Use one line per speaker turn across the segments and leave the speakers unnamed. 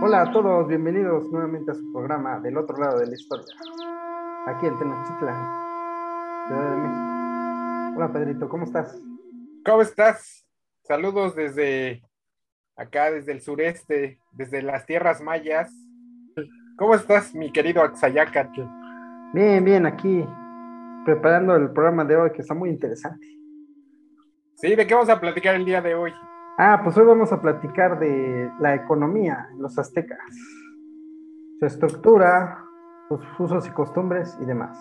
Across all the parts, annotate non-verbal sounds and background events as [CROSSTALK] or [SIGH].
Hola a todos, bienvenidos nuevamente a su programa del otro lado de la historia, aquí en Tenochtitlan, Ciudad de México. Hola Pedrito, ¿cómo estás?
¿Cómo estás? Saludos desde acá, desde el sureste, desde las tierras mayas. ¿Cómo estás, mi querido Axayacatl?
Bien, bien, aquí preparando el programa de hoy que está muy interesante.
Sí, ¿de qué vamos a platicar el día de hoy?
Ah, pues hoy vamos a platicar de la economía en los aztecas, su estructura, sus usos y costumbres y demás.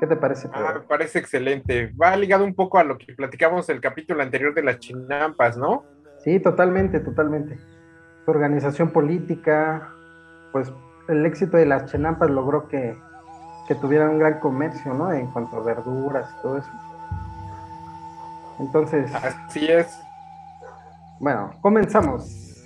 ¿Qué te parece?
Ah, me parece excelente. Va ligado un poco a lo que platicamos el capítulo anterior de las chinampas, ¿no?
Sí, totalmente, totalmente. Su organización política, pues el éxito de las chinampas logró que, que tuvieran un gran comercio, ¿no? En cuanto a verduras y todo eso. Entonces.
Así es.
Bueno, comenzamos.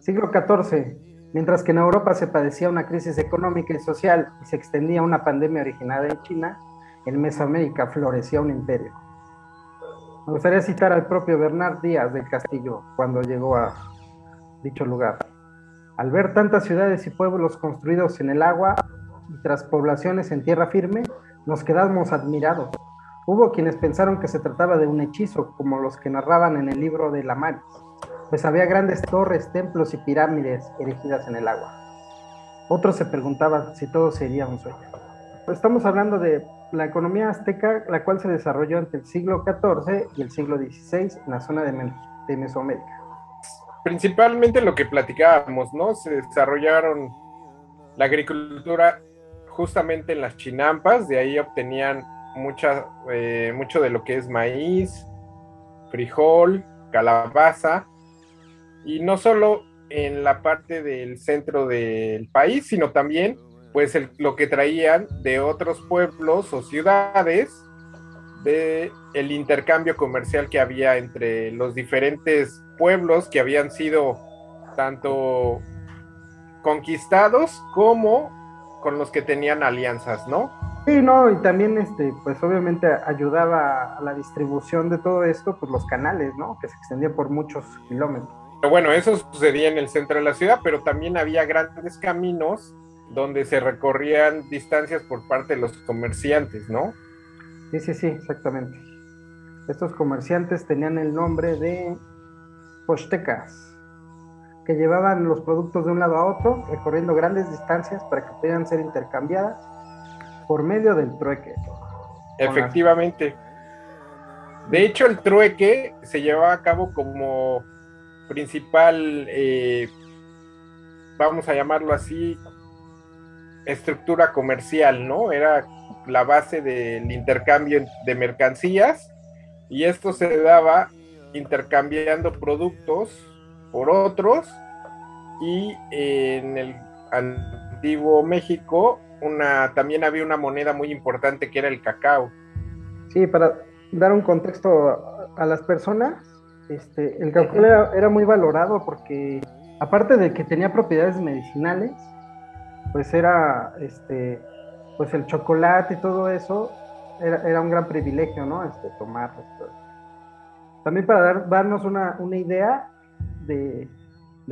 Siglo XIV. Mientras que en Europa se padecía una crisis económica y social y se extendía una pandemia originada en China, en Mesoamérica florecía un imperio. Me gustaría citar al propio Bernard Díaz del Castillo cuando llegó a dicho lugar. Al ver tantas ciudades y pueblos construidos en el agua y tras poblaciones en tierra firme, nos quedamos admirados. Hubo quienes pensaron que se trataba de un hechizo, como los que narraban en el libro de la Maris pues había grandes torres, templos y pirámides erigidas en el agua. Otros se preguntaban si todo sería un sueño. Estamos hablando de la economía azteca, la cual se desarrolló entre el siglo XIV y el siglo XVI en la zona de Mesoamérica.
Principalmente lo que platicábamos, ¿no? Se desarrollaron la agricultura justamente en las chinampas, de ahí obtenían mucha, eh, mucho de lo que es maíz, frijol, calabaza, y no solo en la parte del centro del país, sino también pues lo que traían de otros pueblos o ciudades de el intercambio comercial que había entre los diferentes pueblos que habían sido tanto conquistados como con los que tenían alianzas, ¿no?
Sí, no, y también este, pues obviamente ayudaba a la distribución de todo esto, pues los canales, ¿no? Que se extendían por muchos kilómetros
bueno, eso sucedía en el centro de la ciudad, pero también había grandes caminos donde se recorrían distancias por parte de los comerciantes, ¿no?
Sí, sí, sí, exactamente. Estos comerciantes tenían el nombre de postecas, que llevaban los productos de un lado a otro, recorriendo grandes distancias para que pudieran ser intercambiadas por medio del trueque.
Efectivamente. De hecho, el trueque se llevaba a cabo como principal, eh, vamos a llamarlo así, estructura comercial, ¿no? Era la base del intercambio de mercancías y esto se daba intercambiando productos por otros y en el antiguo México una, también había una moneda muy importante que era el cacao.
Sí, para dar un contexto a las personas, este, el cacao era, muy valorado porque, aparte de que tenía propiedades medicinales, pues era, este, pues el chocolate y todo eso era, un gran privilegio, ¿no? Este, tomarlo. También para dar, darnos una, idea de,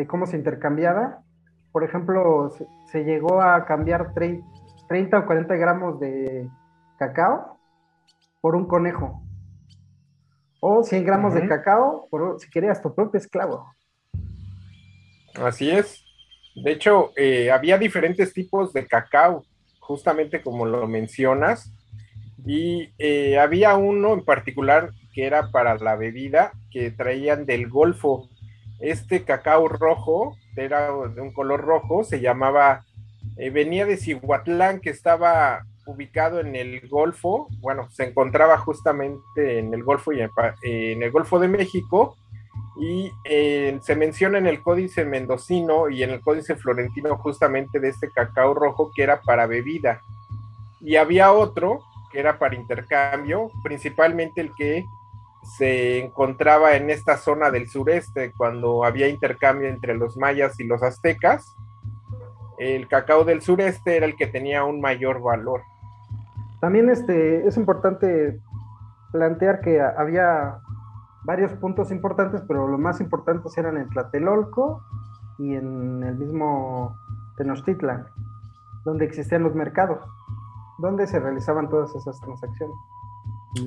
cómo se intercambiaba, por ejemplo, se, llegó a cambiar 30 o 40 gramos de cacao por un conejo o 100 gramos de cacao, por, si querías tu propio esclavo.
Así es. De hecho, eh, había diferentes tipos de cacao, justamente como lo mencionas, y eh, había uno en particular que era para la bebida que traían del Golfo. Este cacao rojo, era de un color rojo, se llamaba, eh, venía de Cihuatlán, que estaba ubicado en el Golfo, bueno, se encontraba justamente en el Golfo y en, el Golfo de México y eh, se menciona en el Códice Mendocino y en el Códice Florentino justamente de este cacao rojo que era para bebida. Y había otro que era para intercambio, principalmente el que se encontraba en esta zona del sureste cuando había intercambio entre los mayas y los aztecas. El cacao del sureste era el que tenía un mayor valor.
También este, es importante plantear que había varios puntos importantes, pero los más importantes eran en Tlatelolco y en el mismo Tenochtitlan, donde existían los mercados, donde se realizaban todas esas transacciones.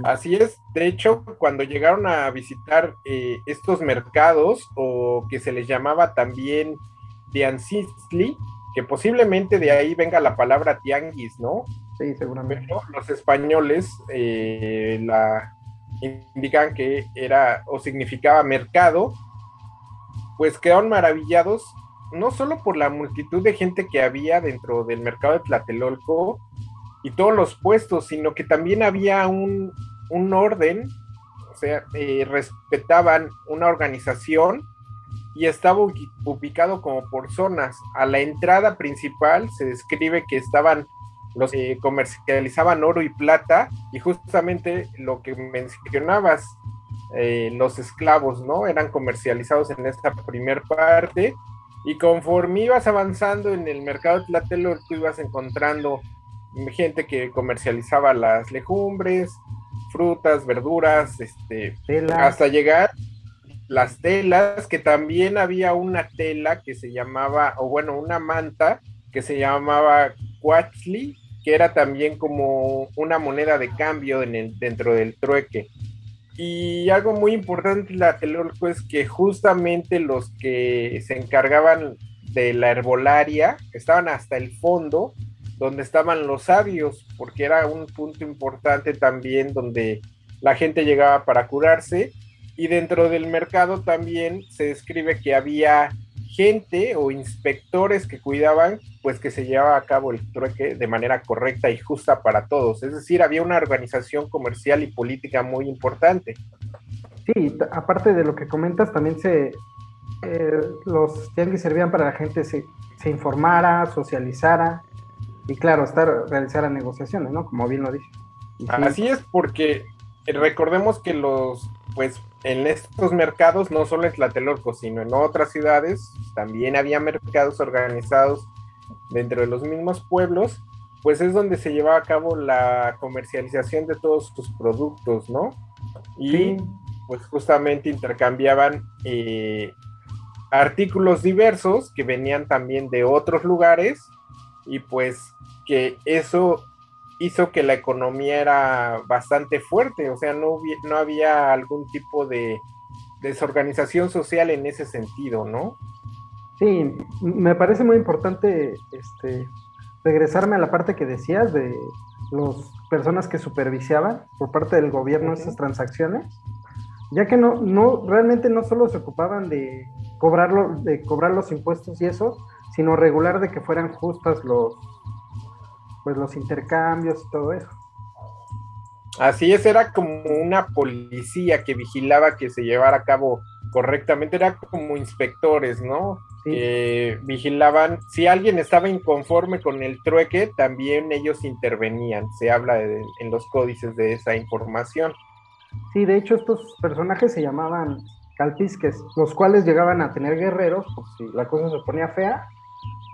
Así es, de hecho, cuando llegaron a visitar eh, estos mercados, o que se les llamaba también Tianzistli, que posiblemente de ahí venga la palabra tianguis, ¿no?
Sí, seguramente.
los españoles eh, la indican que era o significaba mercado, pues quedaron maravillados no solo por la multitud de gente que había dentro del mercado de Tlatelolco y todos los puestos, sino que también había un, orden, o sea, eh, respetaban una organización y estaba ubicado como por zonas. A la entrada principal se describe que estaban los que comercializaban oro y plata y justamente lo que mencionabas, eh, los esclavos, ¿no? Eran comercializados en esta primer parte y conforme ibas avanzando en el mercado de Tlatelolco ibas encontrando gente que comercializaba las legumbres, frutas, verduras, este, hasta llegar las telas, que también había una tela que se llamaba, o bueno, una manta que se llamaba cuatzli, que era también como una moneda de cambio en el, dentro del trueque. Y algo muy importante la Telolco es que justamente los que se encargaban de la herbolaria estaban hasta el fondo, donde estaban los sabios, porque era un punto importante también donde la gente llegaba para curarse. Y dentro del mercado también se describe que había gente o inspectores que cuidaban, pues que se llevaba a cabo el trueque de manera correcta y justa para todos. Es decir, había una organización comercial y política muy importante.
Sí, aparte de lo que comentas, también se eh, los tianguis servían para la gente se, se informara, socializara y claro, estar realizara negociaciones, ¿no? Como bien lo dije.
Así es, porque recordemos que los, pues, en estos mercados, no solo en Tlatelolco, sino en otras ciudades, también había mercados organizados dentro de los mismos pueblos, pues es donde se llevaba a cabo la comercialización de todos sus productos, ¿no? Y pues justamente intercambiaban eh, artículos diversos que venían también de otros lugares y pues que eso hizo que la economía era bastante fuerte, o sea, no, no había algún tipo de desorganización social en ese sentido, ¿no?
Sí, me parece muy importante este, regresarme a la parte que decías de las personas que supervisaban por parte del gobierno esas transacciones, ya que no, no, realmente no solo se ocupaban de, cobrarlo, de cobrar los impuestos y eso, sino regular de que fueran justas los, pues los intercambios y todo eso.
Así es, era como una policía que vigilaba que se llevara a cabo correctamente, era como inspectores, ¿no? Que vigilaban, si alguien estaba inconforme con el trueque, también ellos intervenían, se habla en los códices de esa información.
Sí, de hecho estos personajes se llamaban calpisques, los cuales llegaban a tener guerreros, pues si la cosa se ponía fea,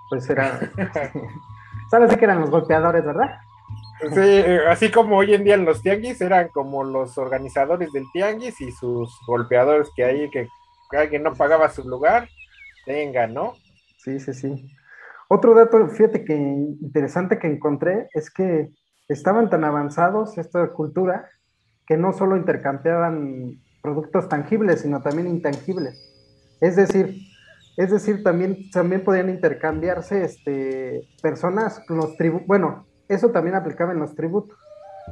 pues era... [LAUGHS] Sabes que eran los golpeadores, ¿verdad?
Sí, eh, así como hoy en día en los tianguis eran como los organizadores del tianguis y sus golpeadores que ahí que alguien no pagaba su lugar, tenga, ¿no?
Sí, sí, sí. Otro dato, fíjate que interesante que encontré es que estaban tan avanzados esta cultura que no solo intercambiaban productos tangibles, sino también intangibles. Es decir, es decir, también, también podían intercambiarse este, personas, los tributos, bueno, eso también aplicaba en los tributos,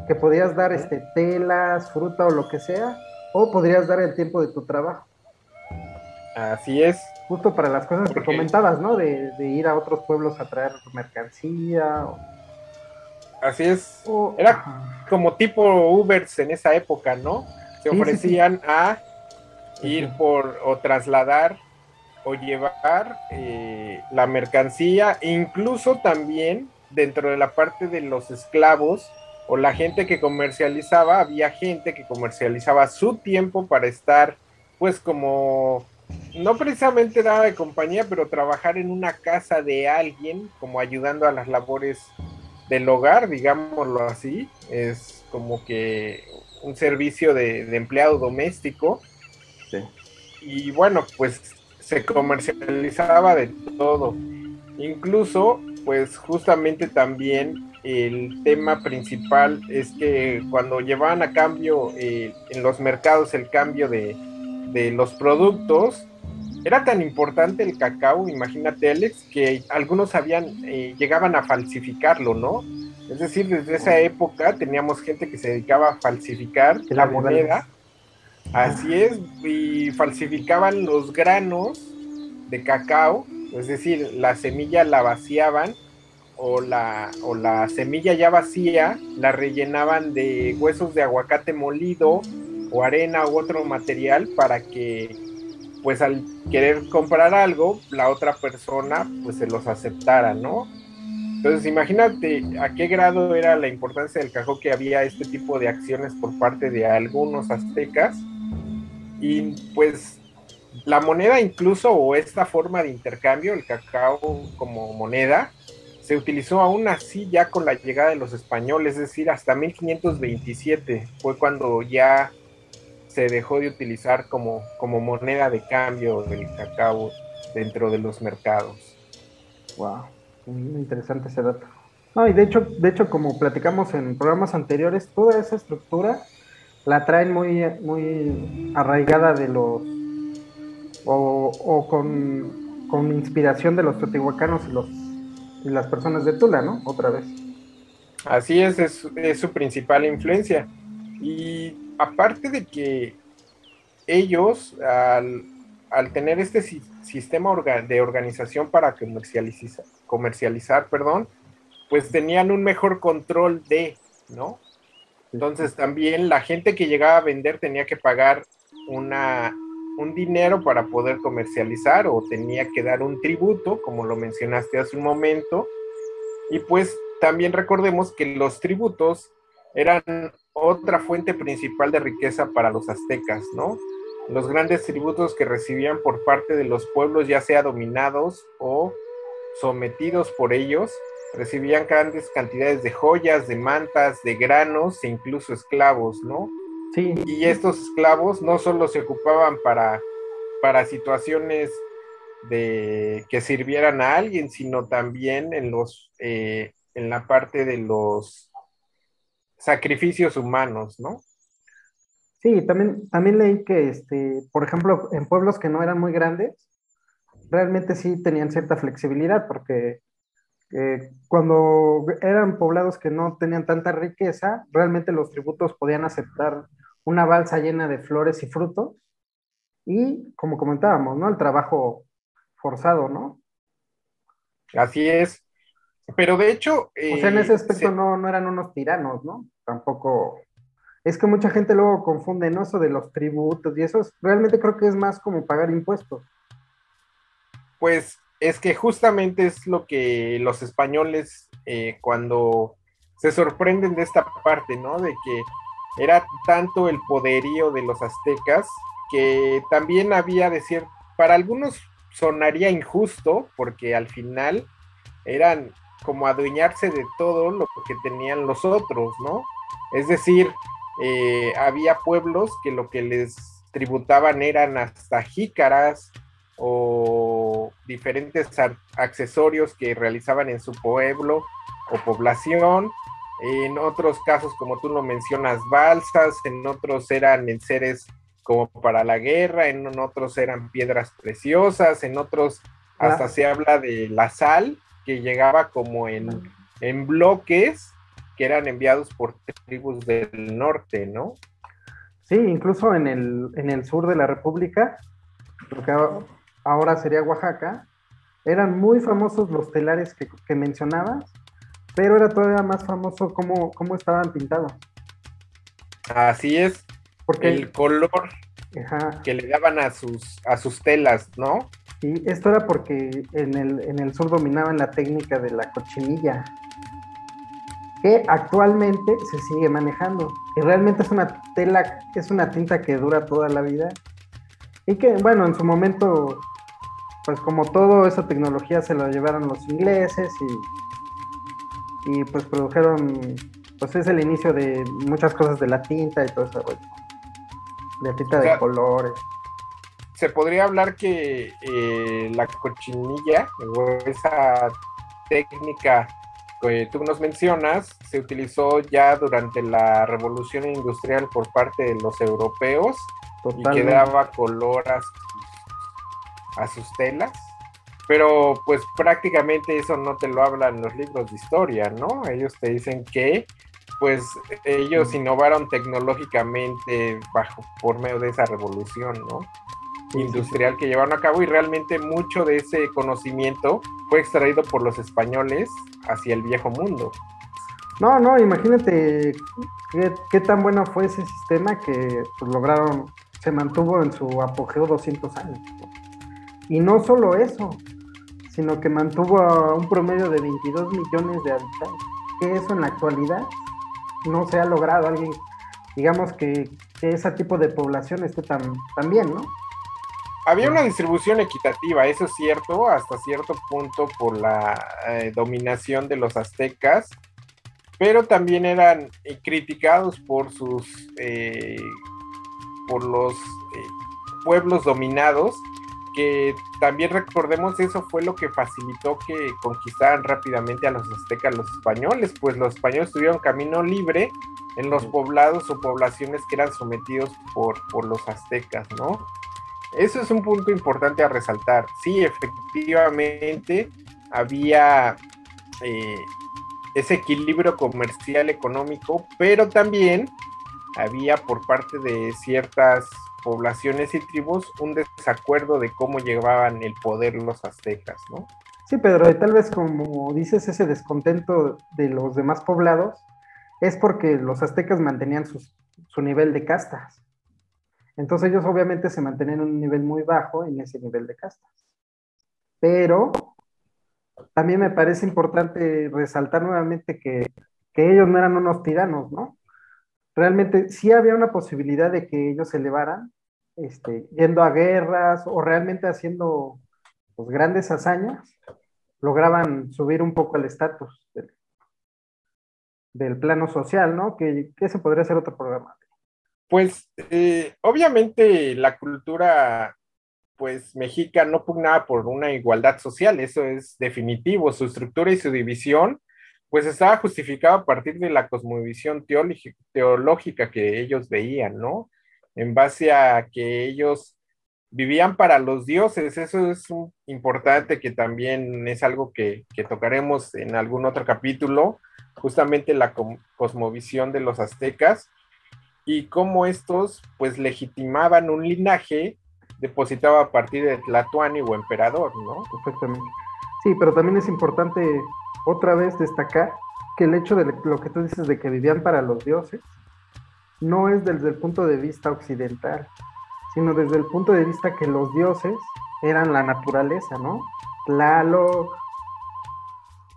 que podías dar este, telas, fruta o lo que sea, o podrías dar el tiempo de tu trabajo.
Así es.
Justo para las cosas que comentabas, ¿no? De, ir a otros pueblos a traer mercancía.
Así es. Era como tipo Ubers en esa época, ¿no? Se ofrecían a ir por o trasladar o llevar eh, la mercancía, incluso también dentro de la parte de los esclavos o la gente que comercializaba, había gente que comercializaba su tiempo para estar, pues como, no precisamente nada de compañía, pero trabajar en una casa de alguien, como ayudando a las labores del hogar, digámoslo así, es como que un servicio de, empleado doméstico. Y bueno, pues se comercializaba de todo. Incluso, pues justamente también el tema principal es que cuando llevaban a cambio eh, en los mercados el cambio de, de los productos, era tan importante el cacao, imagínate Alex, que algunos habían, eh, llegaban a falsificarlo, ¿no? Es decir, desde esa época teníamos gente que se dedicaba a falsificar la moneda. Así es, y falsificaban los granos de cacao, es decir, la semilla la vaciaban o la, o la semilla ya vacía la rellenaban de huesos de aguacate molido o arena u otro material para que pues al querer comprar algo, la otra persona pues se los aceptara, ¿no? Entonces imagínate a qué grado era la importancia del cacao que había este tipo de acciones por parte de algunos aztecas y pues la moneda incluso o esta forma de intercambio, el cacao como moneda, se utilizó aún así ya con la llegada de los españoles, es decir, hasta 1527 fue cuando ya se dejó de utilizar como, como moneda de cambio del cacao dentro de los mercados.
Wow, interesante ese dato. No, y de hecho, de hecho, como platicamos en programas anteriores, toda esa estructura la traen muy, muy arraigada de los o, con, con, inspiración de los teotihuacanos y los y las personas de Tula, ¿no? Otra vez.
Así es, es, su principal influencia. Y aparte de que ellos, al, tener este sistema de organización para comercializar, comercializar, perdón, pues tenían un mejor control de, ¿no? Entonces también la gente que llegaba a vender tenía que pagar una, un dinero para poder comercializar o tenía que dar un tributo, como lo mencionaste hace un momento. Y pues también recordemos que los tributos eran otra fuente principal de riqueza para los aztecas, ¿no? Los grandes tributos que recibían por parte de los pueblos, ya sea dominados o sometidos por ellos, recibían grandes cantidades de joyas, de mantas, de granos e incluso esclavos, ¿no? Sí. Y estos esclavos no solo se ocupaban para, para situaciones de que sirvieran a alguien, sino también en los eh, en la parte de los sacrificios humanos, ¿no?
Sí, también, también leí que, este, por ejemplo, en pueblos que no eran muy grandes, realmente sí tenían cierta flexibilidad, porque eh, cuando eran poblados que no tenían tanta riqueza, realmente los tributos podían aceptar una balsa llena de flores y frutos, y como comentábamos, ¿no? El trabajo forzado, ¿no?
Así es. Pero de hecho...
o sea, en ese eh, aspecto no, no eran unos tiranos, ¿no? Tampoco... Es que mucha gente luego confunde, ¿no? Eso de los tributos y eso, realmente creo que es más como pagar impuestos.
Pues es que justamente es lo que los españoles eh, cuando se sorprenden de esta parte, ¿no? De que era tanto el poderío de los aztecas que también había de cierto, para algunos sonaría injusto porque al final eran como adueñarse de todo lo que tenían los otros, ¿no? Es decir, eh, había pueblos que lo que les tributaban eran hasta jícaras o diferentes accesorios que realizaban en su pueblo o población. En otros casos, como tú lo mencionas, balsas, en otros eran enseres como para la guerra, en otros eran piedras preciosas, en otros hasta se habla de la sal, que llegaba como en, en bloques que eran enviados por tribus del norte, ¿no?
Sí, incluso en el, en el sur de la República, lo que ahora sería Oaxaca, eran muy famosos los telares que, que mencionabas, pero era todavía más famoso cómo, cómo estaban pintados.
Así es, porque el color que le daban a sus, a sus telas, ¿no?
Sí, esto era porque en el, en el sur dominaban la técnica de la cochinilla, que actualmente se sigue manejando. Y realmente es una tela, es una tinta que dura toda la vida. Y que, bueno, en su momento, pues como todo, esa tecnología se la llevaron los ingleses y, y pues produjeron, pues es el inicio de muchas cosas de la tinta y todo eso, de tinta de colores.
se podría hablar que eh, la cochinilla o esa técnica que tú nos mencionas se utilizó ya durante la revolución industrial por parte de los europeos y que daba color a sus, telas. Pero pues prácticamente eso no te lo hablan los libros de historia, ¿no? Ellos te dicen que pues ellos innovaron tecnológicamente bajo por medio de esa revolución, ¿no? industrial que llevaron a cabo y realmente mucho de ese conocimiento fue extraído por los españoles hacia el viejo mundo.
No, no, imagínate qué, tan bueno fue ese sistema que pues, lograron, se mantuvo en su apogeo 200 años. Y no solo eso, sino que mantuvo un promedio de 22 millones de habitantes. Que eso en la actualidad no se ha logrado. Alguien, digamos que, ese tipo de población esté tan, tan bien, ¿no?
había una distribución equitativa, eso es cierto, hasta cierto punto por la eh, dominación de los aztecas, pero también eran eh, criticados por sus, eh, por los pueblos dominados, que también recordemos eso fue lo que facilitó que conquistaran rápidamente a los aztecas los españoles, pues los españoles tuvieron camino libre en los poblados o poblaciones que eran sometidos por, por los aztecas, ¿no? Eso es un punto importante a resaltar. Sí, efectivamente, había eh, ese equilibrio comercial económico, pero también había por parte de ciertas poblaciones y tribus un desacuerdo de cómo llevaban el poder los aztecas, ¿no?
Sí, Pedro, y tal vez como dices, ese descontento de los demás poblados es porque los aztecas mantenían su nivel de castas. Entonces ellos obviamente se mantenían en un nivel muy bajo en ese nivel de castas. Pero también me parece importante resaltar nuevamente que, ellos no eran unos tiranos, ¿no? Realmente sí había una posibilidad de que ellos se elevaran, este, yendo a guerras o realmente haciendo pues, grandes hazañas, lograban subir un poco el estatus del, plano social, ¿no? Que, que podría ser otro programa.
Pues eh, obviamente la cultura pues mexica no pugnaba por una igualdad social, eso es definitivo, su estructura y su división pues estaba justificado a partir de la cosmovisión teológica que ellos veían, ¿no? En base a que ellos vivían para los dioses, eso es importante que también es algo que, que tocaremos en algún otro capítulo, justamente la cosmovisión de los aztecas, y cómo estos pues legitimaban un linaje depositado a partir de Tlatuani o emperador, ¿no?
Perfectamente. Sí, pero también es importante otra vez destacar que el hecho de lo que tú dices de que vivían para los dioses no es desde el punto de vista occidental, sino desde el punto de vista que los dioses eran la naturaleza, ¿no? Tlaloc,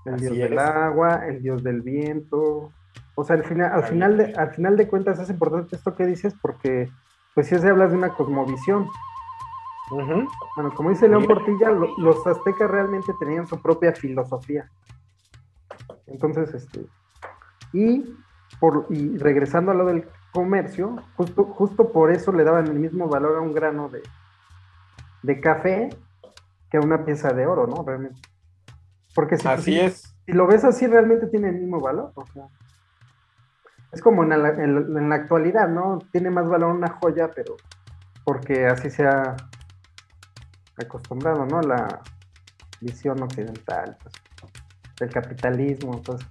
el dios del agua, el dios del viento, o sea, al final, al final, de, al final de cuentas es importante esto que dices porque, pues si se hablas de una cosmovisión. Bueno, como dice León Portilla, los aztecas realmente tenían su propia filosofía. Entonces, este, y, por, y regresando a lo del comercio, justo, justo por eso le daban el mismo valor a un grano de, de café que a una pieza de oro, ¿no? Realmente. Porque si,
así es.
si lo ves así, realmente tiene el mismo valor. O sea, es como en la, actualidad, ¿no? Tiene más valor una joya, pero porque así se ha acostumbrado, ¿no? La visión occidental, pues, del capitalismo, pues.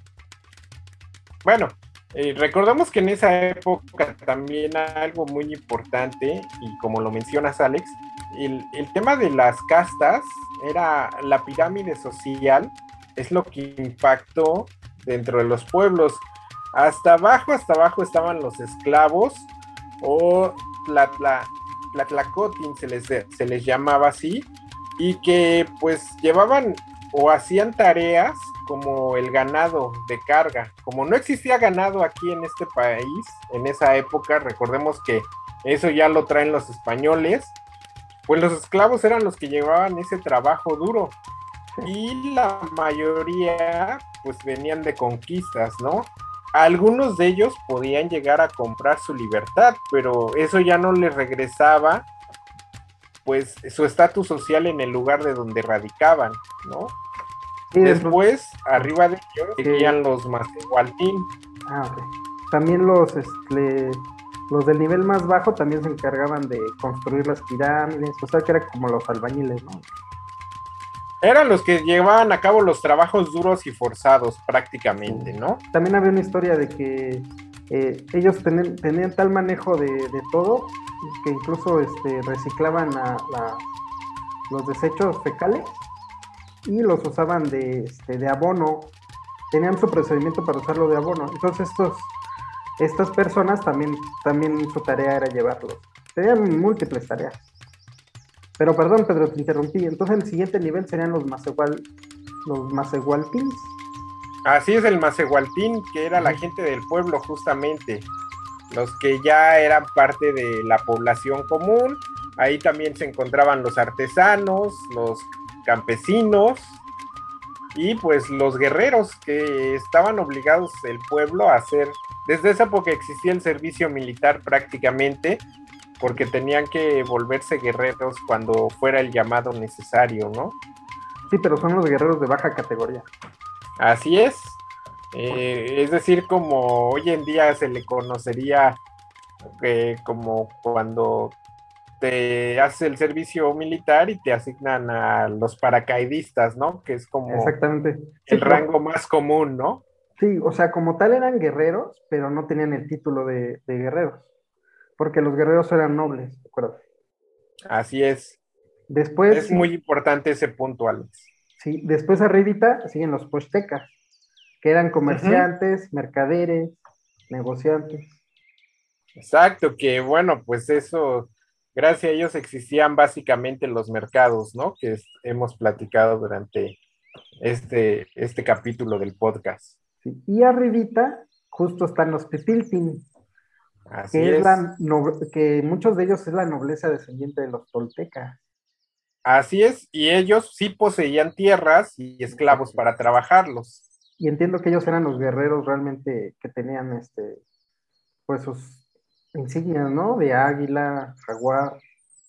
Bueno, eh, recordamos que en esa época también algo muy importante, y como lo mencionas Alex, el, el tema de las castas era la pirámide social, es lo que impactó dentro de los pueblos. Hasta abajo, hasta abajo estaban los esclavos o la, tlacotin se les, se les llamaba así y que pues llevaban o hacían tareas como el ganado de carga. Como no existía ganado aquí en este país en esa época, recordemos que eso ya lo traen los españoles, pues los esclavos eran los que llevaban ese trabajo duro. Y la mayoría pues venían de conquistas, ¿no? algunos de ellos podían llegar a comprar su libertad, pero eso ya no les regresaba pues su estatus social en el lugar de donde radicaban, ¿no? Y Después, arriba de ellos, seguían los Macehualtín.
Ah, ok. También los, este, los del nivel más bajo también se encargaban de construir las pirámides, o sea que eran como los albañiles, ¿no?
Eran los que llevaban a cabo los trabajos duros y forzados prácticamente, ¿no?
También había una historia de que eh, ellos tenían tal manejo de, todo que incluso este, reciclaban los desechos fecales y los usaban de, este, de abono. Tenían su procedimiento para usarlo de abono. Entonces estos, estas personas también, también su tarea era llevarlos. Tenían múltiples tareas. Pero perdón, Pedro, te interrumpí. Entonces el siguiente nivel serían los Macehual, los Macehualtins.
Así es el Macehualtín, que era la gente del pueblo justamente, los que ya eran parte de la población común. Ahí también se encontraban los artesanos, los campesinos y pues los guerreros que estaban obligados el pueblo a hacer. Desde esa época existía el servicio militar prácticamente porque tenían que volverse guerreros cuando fuera el llamado necesario, ¿no?
Sí, pero son los guerreros de baja categoría.
Así es. Eh, es decir, como hoy en día se le conocería eh, como cuando te haces el servicio militar y te asignan a los paracaidistas, ¿no? Que es como
Exactamente.
el rango más común, ¿no?
Sí, o sea, como tal eran guerreros, pero no tenían el título de, guerreros, porque los guerreros eran nobles, ¿de
Así es.
Después.
Es muy importante ese punto, Alex.
Sí, después arribita siguen los postecas, que eran comerciantes, mercaderes, negociantes.
Exacto, que bueno, pues eso gracias a ellos existían básicamente los mercados, ¿no? Que hemos platicado durante este, este capítulo del podcast.
Y arribita justo están los Pipiltin, Así que, es. que muchos de ellos es la nobleza descendiente de los toltecas.
Así es, y ellos sí poseían tierras y esclavos para trabajarlos.
Y entiendo que ellos eran los guerreros realmente que tenían este, pues sus insignias, ¿no? De águila, jaguar.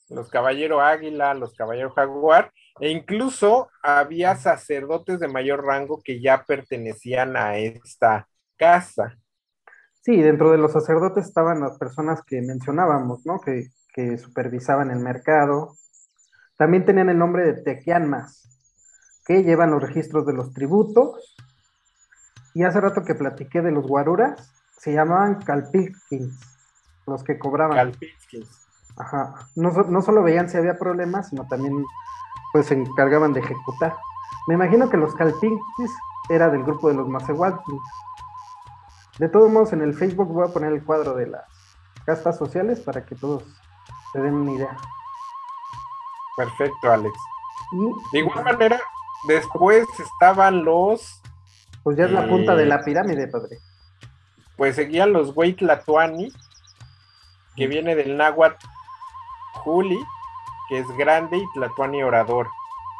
Los caballeros águila, los caballeros jaguar, e incluso había sacerdotes de mayor rango que ya pertenecían a esta casa.
Sí, dentro de los sacerdotes estaban las personas que mencionábamos, ¿no? Que, que supervisaban el mercado. También tenían el nombre de tequianmas, que llevan los registros de los tributos. Y hace rato que platiqué de los guaruras, se llamaban calpilkins los que cobraban. Ajá. No, no, solo veían si había problemas, sino también pues se encargaban de ejecutar. Me imagino que los Calpinquis era del grupo de los Macehualquis. De todos modos, en el Facebook voy a poner el cuadro de las castas sociales para que todos se den una idea.
Perfecto, Alex. de igual manera, después estaban los.
Pues ya es la punta de la eh, pirámide, padre.
Pues seguían los Weitlatuani, que viene del náhuatl Juli, que es grande, y Tlatuani orador.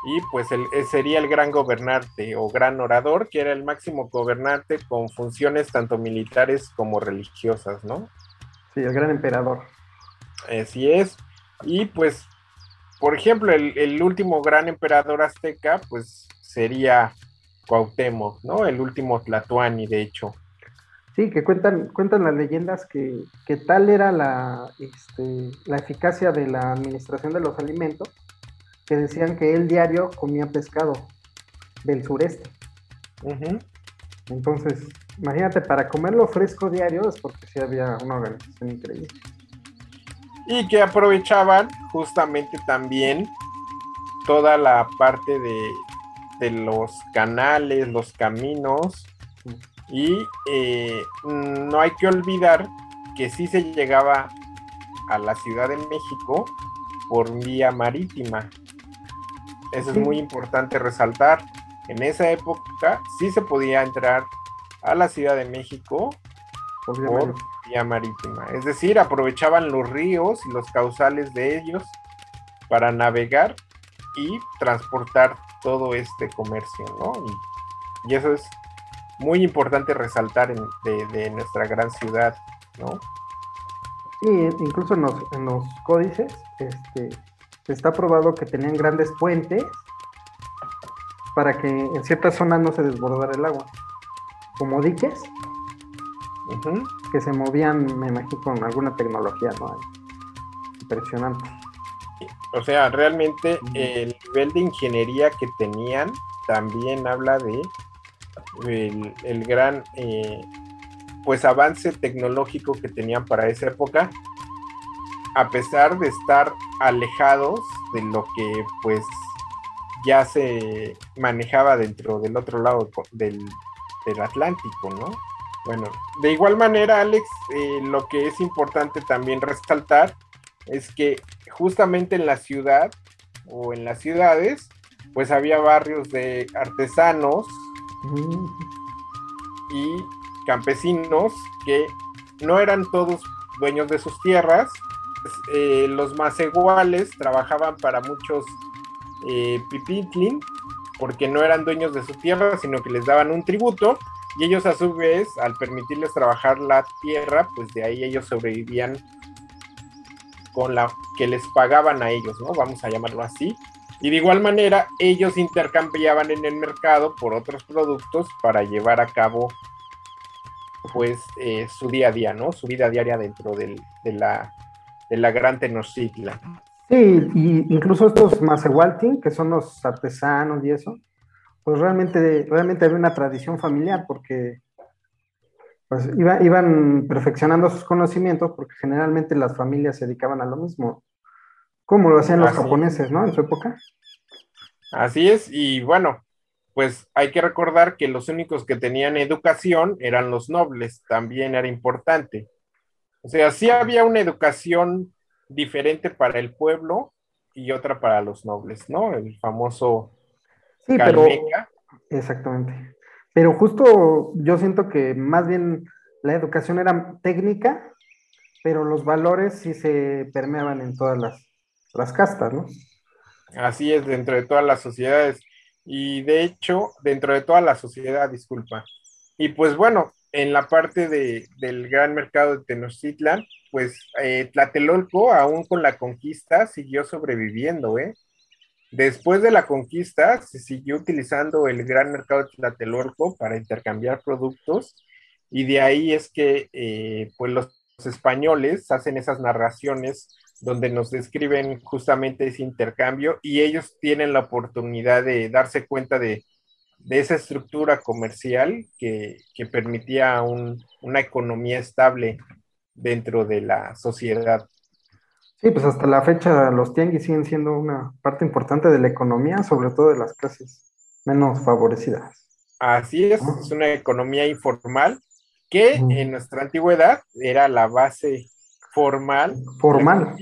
Y pues el, sería el gran gobernante o gran orador, que era el máximo gobernante con funciones tanto militares como religiosas, ¿no?
Sí, el gran emperador.
Así es. Y pues, por ejemplo, el, el último gran emperador azteca, pues sería Cuauhtémoc, ¿no? El último Tlatuani, de hecho.
Sí, que cuentan, cuentan las leyendas que, tal era la, este, la eficacia de la administración de los alimentos, que decían que él diario comía pescado del sureste. Entonces, imagínate, para comerlo fresco diario es porque sí había una organización increíble.
Y que aprovechaban justamente también toda la parte de, de los canales, los caminos, y eh, no hay que olvidar que sí se llegaba a la Ciudad de México por vía marítima. Eso es muy importante resaltar. En esa época sí se podía entrar a la Ciudad de México por vía marítima. Es decir, aprovechaban los ríos y los causales de ellos para navegar y transportar todo este comercio, ¿no? y eso es muy importante resaltar de, nuestra gran ciudad, ¿no?
Sí, incluso en los, códices este, está probado que tenían grandes puentes para que en ciertas zonas no se desbordara el agua, como diques, que se movían, me imagino, con alguna tecnología, ¿no? Impresionante.
O sea, realmente el nivel de ingeniería que tenían también habla de el, gran eh, pues avance tecnológico que tenían para esa época a pesar de estar alejados de lo que pues ya se manejaba dentro del otro lado del, Atlántico, ¿no? Bueno, de igual manera, Alex, eh, lo que es importante también resaltar es que justamente en la ciudad o en las ciudades, pues había barrios de artesanos y campesinos que no eran todos dueños de sus tierras, eh, los más iguales trabajaban para muchos eh, pipitlin porque no eran dueños de su tierra, sino que les daban un tributo y ellos a su vez, al permitirles trabajar la tierra, pues de ahí ellos sobrevivían con la que les pagaban a ellos, ¿no? Vamos a llamarlo así. Y de igual manera, ellos intercambiaban en el mercado por otros productos para llevar a cabo, pues, eh, su día a día, ¿no? Su vida diaria dentro de la de la Gran Tenochtitlan.
Sí, y incluso estos Masehualtin, que son los artesanos y eso, pues realmente, realmente había una tradición familiar porque pues iban perfeccionando sus conocimientos porque generalmente las familias se dedicaban a lo mismo, como lo hacían los japoneses, ¿no? En su época.
Así es, y bueno, pues hay que recordar que los únicos que tenían educación eran los nobles, también era importante. O sea, sí había una educación diferente para el pueblo y otra para los nobles, ¿no? El famoso
sí, pero exactamente. Pero justo yo siento que más bien la educación era técnica, pero los valores sí se permeaban en todas las, las castas, ¿no?
Así es, dentro de todas las sociedades. Y de hecho, dentro de toda la sociedad, disculpa. Y pues bueno, en la parte de, del gran mercado de Tenochtitlan, pues eh, Tlatelolco, aún con la conquista, siguió sobreviviendo, ¿eh? Después de la conquista, se siguió utilizando el gran mercado de Tlatelolco para intercambiar productos, y de ahí es que, eh, pues, los españoles hacen esas narraciones donde nos describen justamente ese intercambio, y ellos tienen la oportunidad de darse cuenta de de esa estructura comercial que, permitía una economía estable dentro de la sociedad.
Sí, pues hasta la fecha los tianguis siguen siendo una parte importante de la economía, sobre todo de las clases menos favorecidas.
Así es, es una economía informal que en nuestra antigüedad era la base formal,
formal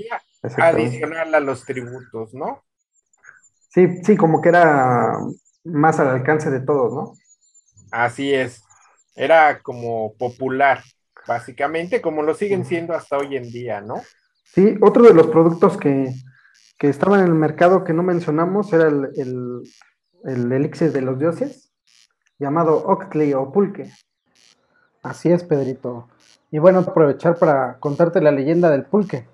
adicional a los tributos, ¿no?
Sí, sí, como que era más al alcance de todos, ¿no?
Así es. Era como popular, básicamente, como lo siguen siendo hasta hoy en día, ¿no?
Sí, otro de los productos que, que estaban en el mercado que no mencionamos era el, el, el elixir de los dioses, llamado Octli o pulque. Así es, Pedrito. Y bueno, aprovechar para contarte la leyenda del pulque.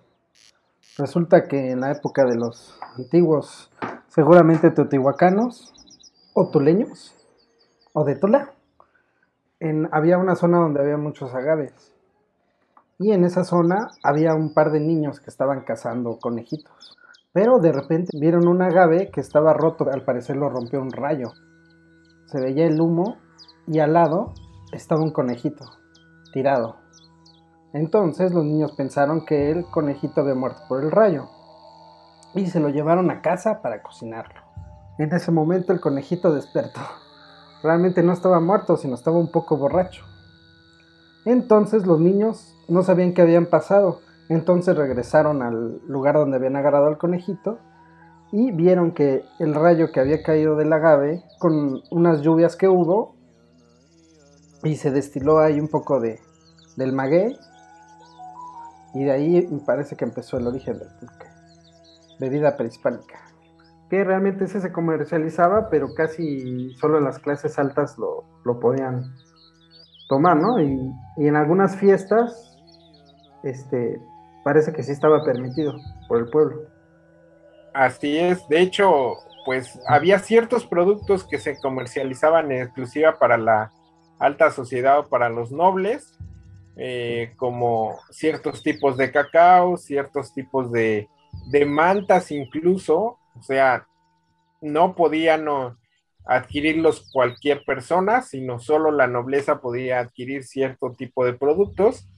Resulta que en la época de los antiguos, seguramente teotihuacanos, o tuleños, o de Tula, había una zona donde había muchos agaves. Y en esa zona había un par de niños que estaban cazando conejitos. Pero de repente vieron un agave que estaba roto, al parecer lo rompió un rayo. Se veía el humo y al lado estaba un conejito, tirado. Entonces los niños pensaron que el conejito había muerto por el rayo y se lo llevaron a casa para cocinarlo. En ese momento el conejito despertó. Realmente no estaba muerto, sino estaba un poco borracho. Entonces los niños no sabían qué habían pasado. Entonces regresaron al lugar donde habían agarrado al conejito y vieron que el rayo que había caído del agave, con unas lluvias que hubo, y se destiló ahí un poco de, del maguey, y de ahí me parece que empezó el origen del pulque, bebida prehispánica que realmente ese se comercializaba, pero casi solo las clases altas lo, podían tomar, ¿no? Y, en algunas fiestas, este, parece que sí estaba permitido por el pueblo.
Así es, de hecho, pues había ciertos productos que se comercializaban en exclusiva para la alta sociedad o para los nobles, eh, como ciertos tipos de cacao, ciertos tipos de, de mantas incluso, o sea, no podían adquirirlos cualquier persona, sino solo la nobleza podía adquirir cierto tipo de productos,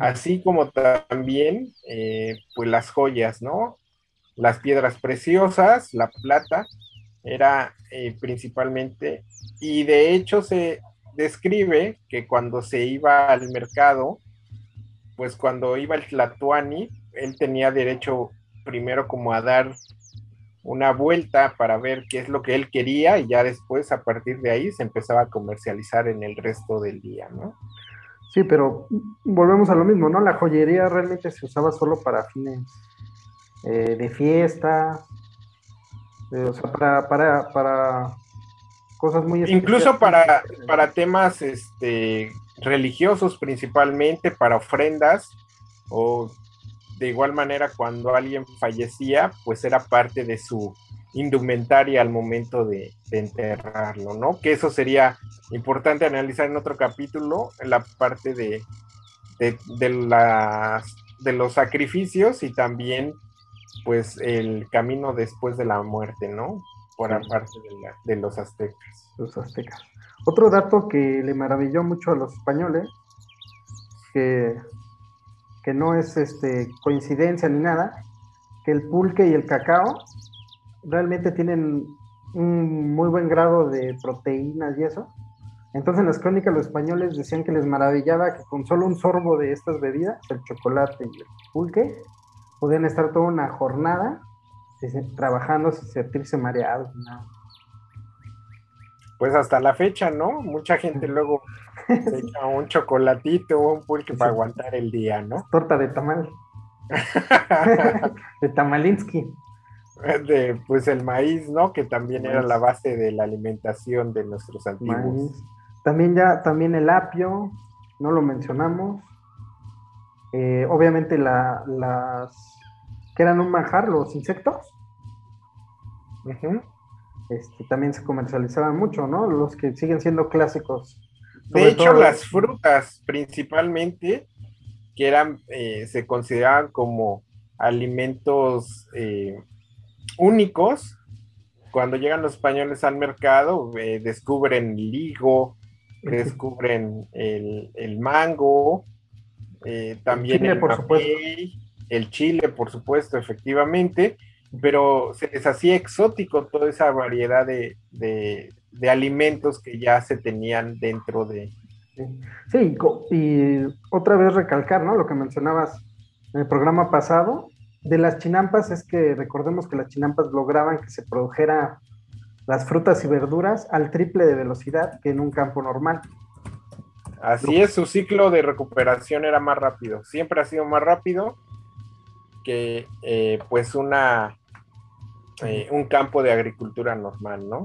así como también eh, pues las joyas, ¿no? Las piedras preciosas, la plata, era eh, principalmente, y de hecho se describe que cuando se iba al mercado, pues cuando iba el Tlatuani, él tenía derecho primero como a dar una vuelta para ver qué es lo que él quería y ya después a partir de ahí se empezaba a comercializar en el resto del día, ¿no?
Sí, pero volvemos a lo mismo, ¿no? La joyería realmente se usaba solo para fines eh, de fiesta, eh, o sea, para, para, para cosas muy
Incluso para, para temas este, religiosos principalmente, para ofrendas o de igual manera cuando alguien fallecía, pues era parte de su indumentaria al momento de, enterrarlo, ¿no? Que eso sería importante analizar en otro capítulo, en la parte de, de, las, de los sacrificios y también pues el camino después de la muerte, ¿no? Por parte de, los aztecas.
Los aztecas. Otro dato que le maravilló mucho a los españoles, que que no es este, coincidencia ni nada, que el pulque y el cacao realmente tienen un muy buen grado de proteínas y eso. Entonces en las crónicas los españoles decían que les maravillaba que con solo un sorbo de estas bebidas, el chocolate y el pulque, podían estar toda una jornada trabajando sin sentirse mareados.
Pues hasta la fecha, ¿no? Mucha gente luego [LAUGHS] se echa un chocolatito o un pulque para aguantar el día, ¿no?
Torta de tamal. [LAUGHS] de tamalinsky.
De, pues el maíz, ¿no? Que también era la base de la alimentación de nuestros antiguos.
También ya, también el apio, no lo mencionamos. Eh, obviamente la, las que eran un manjar, los insectos. este, también se comercializaban mucho, ¿no? Los que siguen siendo clásicos
de hecho, las frutas principalmente, que eran, eh, se consideraban como alimentos eh, únicos, cuando llegan los españoles al mercado, eh, descubren el higo, descubren el, mango, también el, chile, el chile, por supuesto, efectivamente, pero se les hacía exótico toda esa variedad de, de alimentos que ya se tenían dentro de...
Sí, y otra vez recalcar, ¿no? Lo que mencionabas en el programa pasado, de las chinampas es que recordemos que las chinampas lograban que se produjera las frutas y verduras al triple de velocidad que en un campo normal.
Así es, su ciclo de recuperación era más rápido, siempre ha sido más rápido que eh, pues una eh, un campo de agricultura normal, ¿no?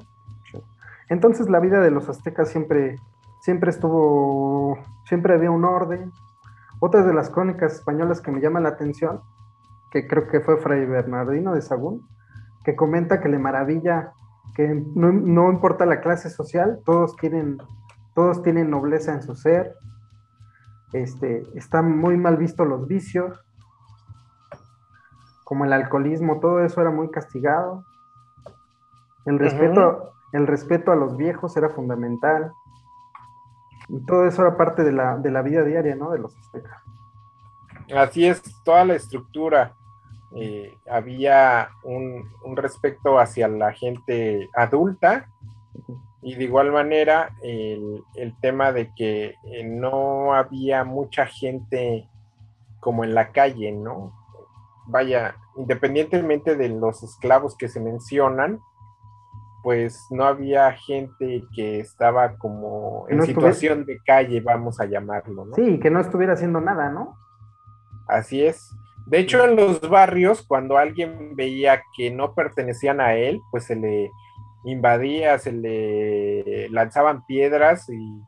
Entonces la vida de los aztecas siempre, siempre estuvo, siempre había un orden. Otra de las crónicas españolas que me llama la atención, que creo que fue Fray Bernardino de Sagún, que comenta que le maravilla que no, importa la clase social, todos tienen, todos tienen nobleza en su ser, este, están muy mal vistos los vicios, como el alcoholismo, todo eso era muy castigado. El respeto, el respeto a los viejos era fundamental. Y todo eso era parte de la, vida diaria, ¿no? De los aztecas.
Así es, toda la estructura. Eh, había un, respeto hacia la gente adulta y de igual manera el, tema de que eh, no había mucha gente como en la calle, ¿no? Vaya, independientemente de los esclavos que se mencionan, pues no había gente que estaba como en situación de calle, vamos a llamarlo, ¿no?
Sí, que no estuviera haciendo nada, ¿no?
Así es. De hecho, en los barrios, cuando alguien veía que no pertenecían a él, pues se le invadía, se le lanzaban piedras y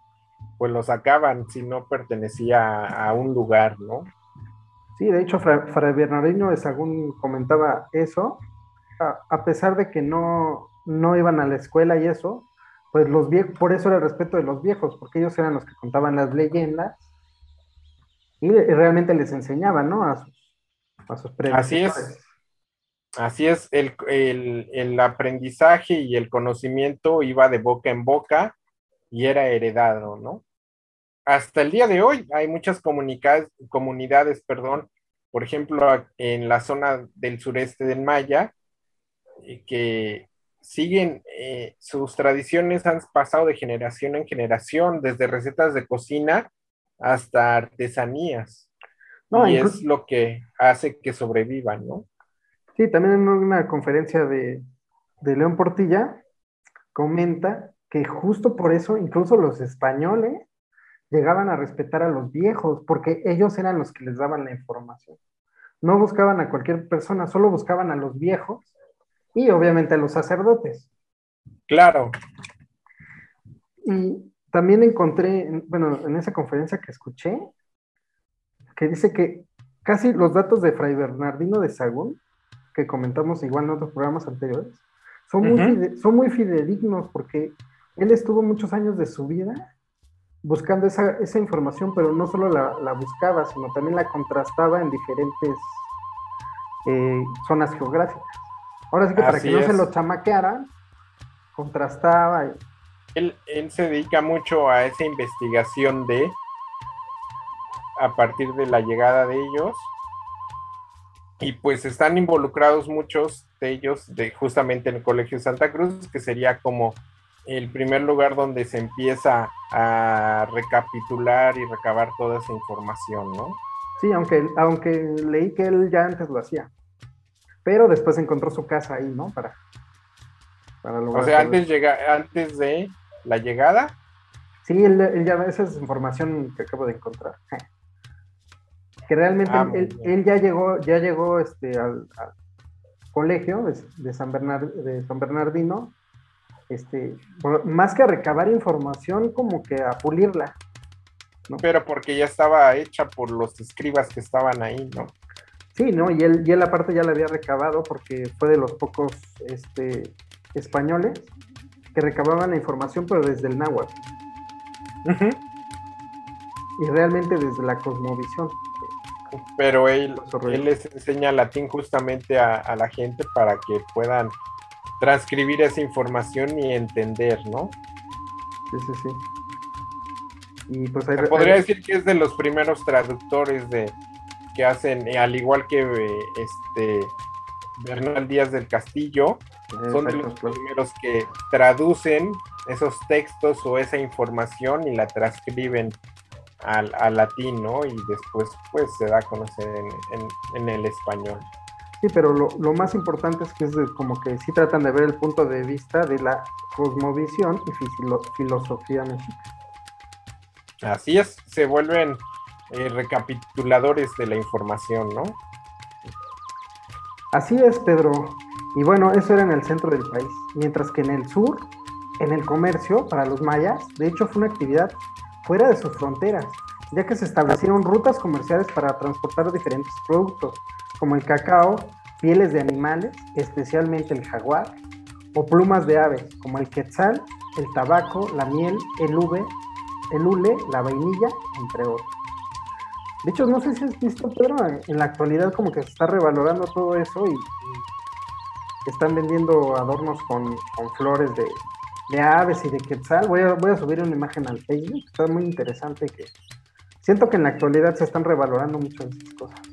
pues lo sacaban si no pertenecía a un lugar, ¿no?
Sí, de hecho, Fray Bernardino de Sagún comentaba eso, a, pesar de que no, no iban a la escuela y eso, pues los viejos, por eso era el respeto de los viejos, porque ellos eran los que contaban las leyendas y, realmente les enseñaban, ¿no? A sus, a sus
Así es. Así es, el, el, aprendizaje y el conocimiento iba de boca en boca y era heredado, ¿no? Hasta el día de hoy hay muchas comunidades, perdón, por ejemplo, en la zona del sureste del Maya, eh, que siguen, eh, sus tradiciones han pasado de generación en generación, desde recetas de cocina hasta artesanías. y es lo que hace que sobrevivan, ¿no?
Sí, también en una conferencia de, León Portilla comenta que justo por eso incluso los españoles llegaban a respetar a los viejos, porque ellos eran los que les daban la información. No buscaban a cualquier persona, solo buscaban a los viejos y obviamente a los sacerdotes.
Claro.
Y también encontré, bueno, en esa conferencia que escuché, que dice que casi los datos de Fray Bernardino de Sagún, que comentamos igual en otros programas anteriores, son, muy, son muy fidedignos porque él estuvo muchos años de su vida buscando esa, esa información, pero no solo la, la, buscaba, sino también la contrastaba en diferentes eh, zonas geográficas. Ahora sí que para que no se lo chamaquearan, contrastaba.
Él, él se dedica mucho a esa investigación de, a partir de la llegada de ellos, y pues están involucrados muchos de ellos de justamente en el Colegio Santa Cruz, que sería como el primer lugar donde se empieza a recapitular y recabar toda esa información, ¿no?
Sí, aunque, aunque leí que él ya antes lo hacía pero después encontró su casa ahí, ¿no? Para,
para O sea, antes, llega, antes de la llegada.
Sí, él, ya, esa es información que acabo de encontrar. [LAUGHS] Que realmente ah, él, ya llegó, ya llegó este, al, colegio de, San de San Bernardino, este, más que a recabar información, como que a pulirla.
Pero porque ya estaba hecha por los escribas que estaban ahí, ¿no?
Sí, ¿no? Y él, y él aparte ya la había recabado porque fue de los pocos este, españoles que recababan la información, pero desde el náhuatl. Y realmente desde la cosmovisión.
Pero él, él les enseña latín justamente a, la gente para que puedan transcribir esa información y entender, ¿no?
Sí, sí, sí.
Y pues podría decir que es de los primeros traductores de, que hacen, eh, al igual que este Bernal Díaz del Castillo, son de los primeros que traducen esos textos o esa información y la transcriben al, latín, ¿no? Y después pues se da a conocer en, el español.
Sí, pero lo, más importante es que es como que sí tratan de ver el punto de vista de la cosmovisión y filosofía mexicana.
Así es, se vuelven eh, recapituladores de la información, ¿no?
Así es, Pedro. Y bueno, eso era en el centro del país. Mientras que en el sur, en el comercio, para los mayas, de hecho fue una actividad fuera de sus fronteras, ya que se establecieron rutas comerciales para transportar diferentes productos, como el cacao, pieles de animales, especialmente el jaguar, o plumas de aves, como el quetzal, el tabaco, la miel, el ube, el hule, la vainilla, entre otros. De hecho, no sé si has visto, pero en la actualidad como que se está revalorando todo eso y, están vendiendo adornos con, flores de, aves y de quetzal. Voy a, voy a subir una imagen al Facebook, está muy interesante que siento que en la actualidad se están revalorando mucho esas cosas.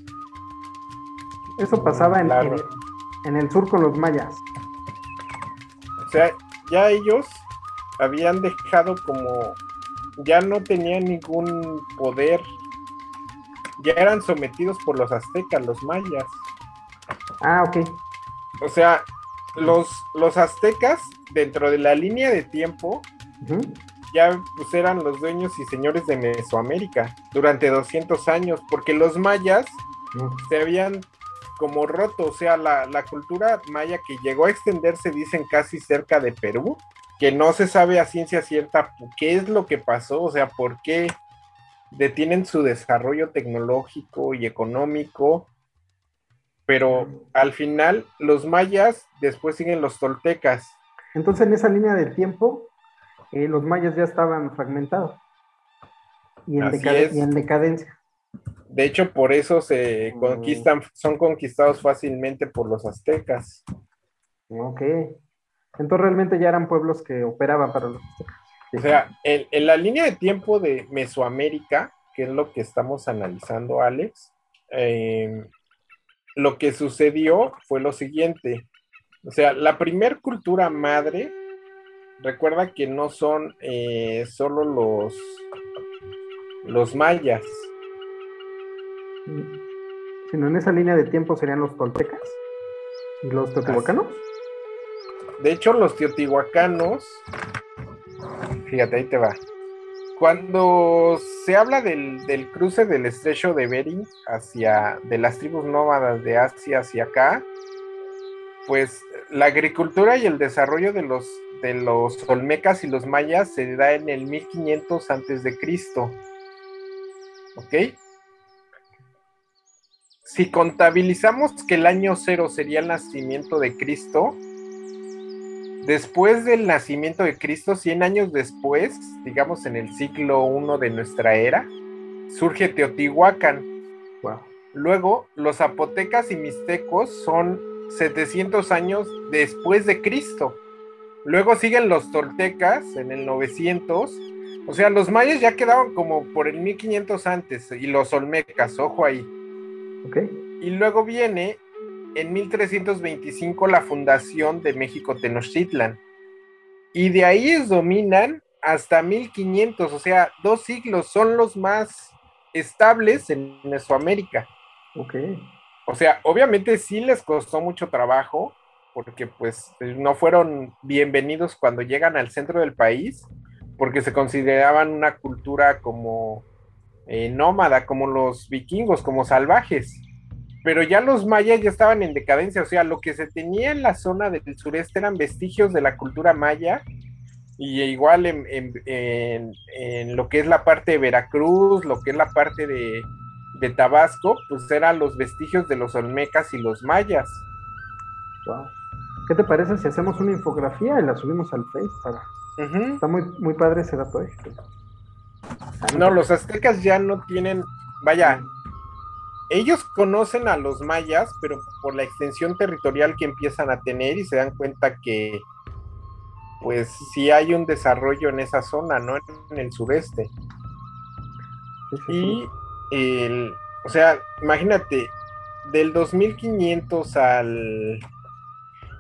Eso pasaba en, en el sur con los mayas.
O sea, ya ellos habían dejado como, ya no tenían ningún poder ya eran sometidos por los aztecas, los mayas.
Ah, ok.
O sea, los, los aztecas, dentro de la línea de tiempo, ya pues eran los dueños y señores de Mesoamérica durante 200 años, porque los mayas se habían como roto, o sea, la, la, cultura maya que llegó a extenderse, dicen, casi cerca de Perú, que no se sabe a ciencia cierta qué es lo que pasó, o sea, por qué detienen su desarrollo tecnológico y económico pero al final los mayas, después siguen los toltecas.
Entonces en esa línea del tiempo, eh, los mayas ya estaban fragmentados y en, y en decadencia.
De hecho, por eso se mm. conquistan, son conquistados fácilmente por los aztecas.
Ok. Entonces realmente ya eran pueblos que operaban para los aztecas.
O sea, en, la línea de tiempo de Mesoamérica, que es lo que estamos analizando, Alex, em, lo que sucedió fue lo siguiente. O sea, la primer cultura madre, recuerda que no son eh, solo los, los mayas.
Sino en esa línea de tiempo serían los toltecas y los teotihuacanos.
De hecho, los teotihuacanos Fíjate, ahí te va. Cuando se habla del, cruce del estrecho de Bering hacia, de las tribus nómadas de Asia hacia acá, pues la agricultura y el desarrollo de los, de los olmecas y los mayas se da en el 1500 antes de Cristo. ¿Ok? Si contabilizamos que el año cero sería el nacimiento de Cristo, después del nacimiento de Cristo, 100 años después, digamos en el siglo I de nuestra era, surge Teotihuacán. Luego, los zapotecas y mixtecos son 700 años después de Cristo. Luego siguen los toltecas en el 900. O sea, los mayas ya quedaban como por el 1500 antes y los olmecas, ojo ahí. Y luego viene en 1325 la fundación de México Tenochtitlan. Y de ahí es dominan hasta 1500, o sea, dos siglos son los más estables en Mesoamérica.
Ok.
O sea, obviamente sí les costó mucho trabajo, porque pues no fueron bienvenidos cuando llegan al centro del país, porque se consideraban una cultura como eh, nómada, como los vikingos, como salvajes pero ya los mayas ya estaban en decadencia, o sea, lo que se tenía en la zona del sureste eran vestigios de la cultura maya, y igual en, lo que es la parte de Veracruz, lo que es la parte de, Tabasco, pues eran los vestigios de los olmecas y los mayas.
Wow. ¿Qué te parece si hacemos una infografía y la subimos al Face para... Está muy, muy padre ese dato. ¿eh?
No, los aztecas ya no tienen, vaya, ellos conocen a los mayas, pero por la extensión territorial que empiezan a tener y se dan cuenta que pues sí hay un desarrollo en esa zona, ¿no? En el sureste. Y el, o sea, imagínate, del 2500 al...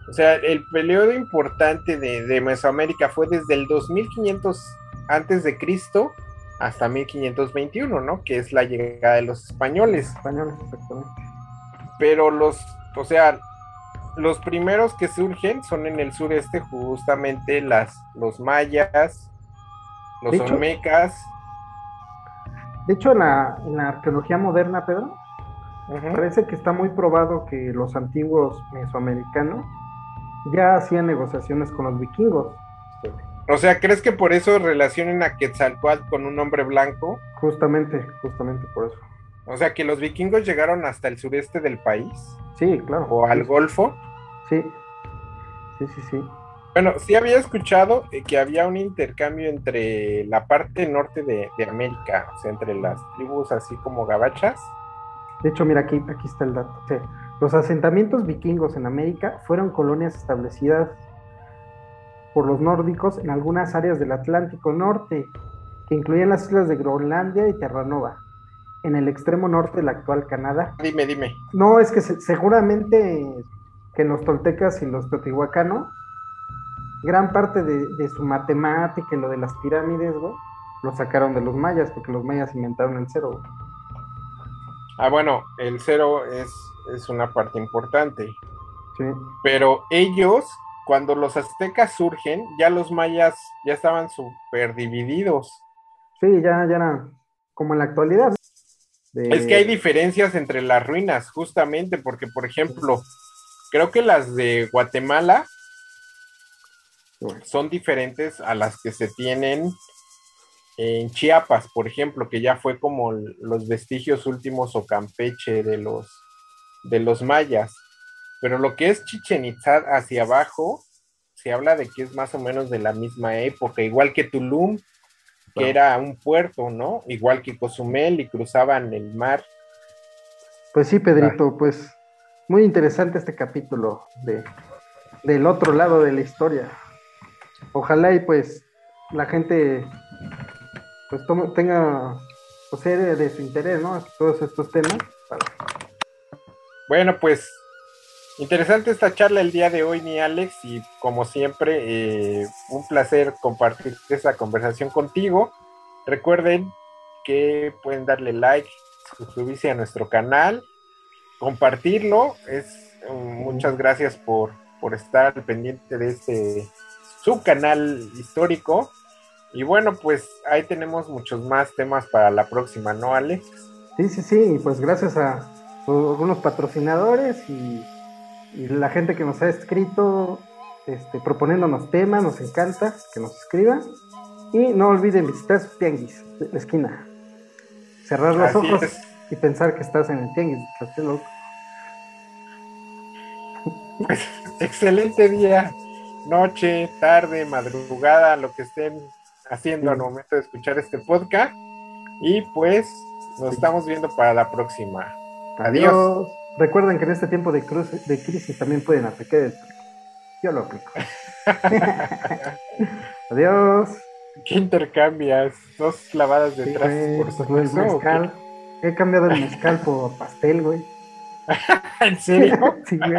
O sea, el periodo importante de, de Mesoamérica fue desde el 2500 antes de Cristo hasta 1521, ¿no? Que es la llegada de los españoles.
Españoles, exactamente.
Pero los, o sea, los primeros que surgen son en el sureste, justamente las, los mayas, los olmecas.
De hecho, en la, arqueología moderna, Pedro, parece que está muy probado que los antiguos mesoamericanos ya hacían negociaciones con los vikingos.
O sea, ¿crees que por eso relacionen a Quetzalcoatl con un hombre blanco?
Justamente, justamente por eso.
O sea, que los vikingos llegaron hasta el sureste del país.
Sí, claro.
O al Golfo.
Sí, sí, sí, sí.
Bueno, sí había escuchado eh, que había un intercambio entre la parte norte de, América, o sea, entre las tribus así como gabachas.
De hecho, mira, aquí, aquí está el dato. los asentamientos vikingos en América fueron colonias establecidas por los nórdicos en algunas áreas del Atlántico Norte, que incluían las islas de Groenlandia y Terranova, en el extremo norte del actual Canadá.
Dime, dime.
No, es que seguramente que los toltecas y los teotihuacanos, gran parte de, su matemática y lo de las pirámides, güey, lo sacaron de los mayas, porque los mayas inventaron el cero.
Ah, bueno, el cero es, es una parte importante.
Sí.
Pero ellos cuando los aztecas surgen, ya los mayas ya estaban súper divididos.
Sí, ya, ya era como en la actualidad.
Es que hay diferencias entre las ruinas, justamente, porque, por ejemplo, creo que las de Guatemala son diferentes a las que se tienen en Chiapas, por ejemplo, que ya fue como los vestigios últimos o Campeche de los de los mayas. Pero lo que es Chichen Itza hacia abajo, se habla de que es más o menos de la misma época, igual que Tulum, que era un puerto, ¿no? Igual que Cozumel y cruzaban el mar.
Pues sí, Pedrito, pues muy interesante este capítulo de, del otro lado de la historia. Ojalá y pues la gente pues tenga pues de su interés, ¿no? Todos estos temas.
Bueno, pues interesante esta charla el día de hoy, mi Alex, y como siempre, eh, un placer compartir esta conversación contigo. Recuerden que pueden darle like, suscribirse a nuestro canal, compartirlo. Es muchas gracias por, por estar pendiente de este subcanal histórico. Y bueno, pues ahí tenemos muchos más temas para la próxima, ¿no, Alex?
Sí, sí, sí, pues gracias a algunos patrocinadores y, la gente que nos ha escrito este, proponiéndonos temas, nos encanta que nos escriban. Y no olviden visitar su tianguis de la esquina. Cerrar los ojos y pensar que estás en el tianguis. loco.
Pues, [LAUGHS] excelente día, noche, tarde, madrugada, lo que estén haciendo al momento de escuchar este podcast. Y pues nos estamos viendo para la próxima. Adiós.
Recuerden que en este tiempo de, de crisis también pueden aplicar el... Yo lo aplico. [LAUGHS] Adiós.
¿Qué intercambias? Dos clavadas detrás.
por pues mezcal. He cambiado el mezcal por pastel, güey. [LAUGHS]
¿En serio? [LAUGHS]
sí, güey.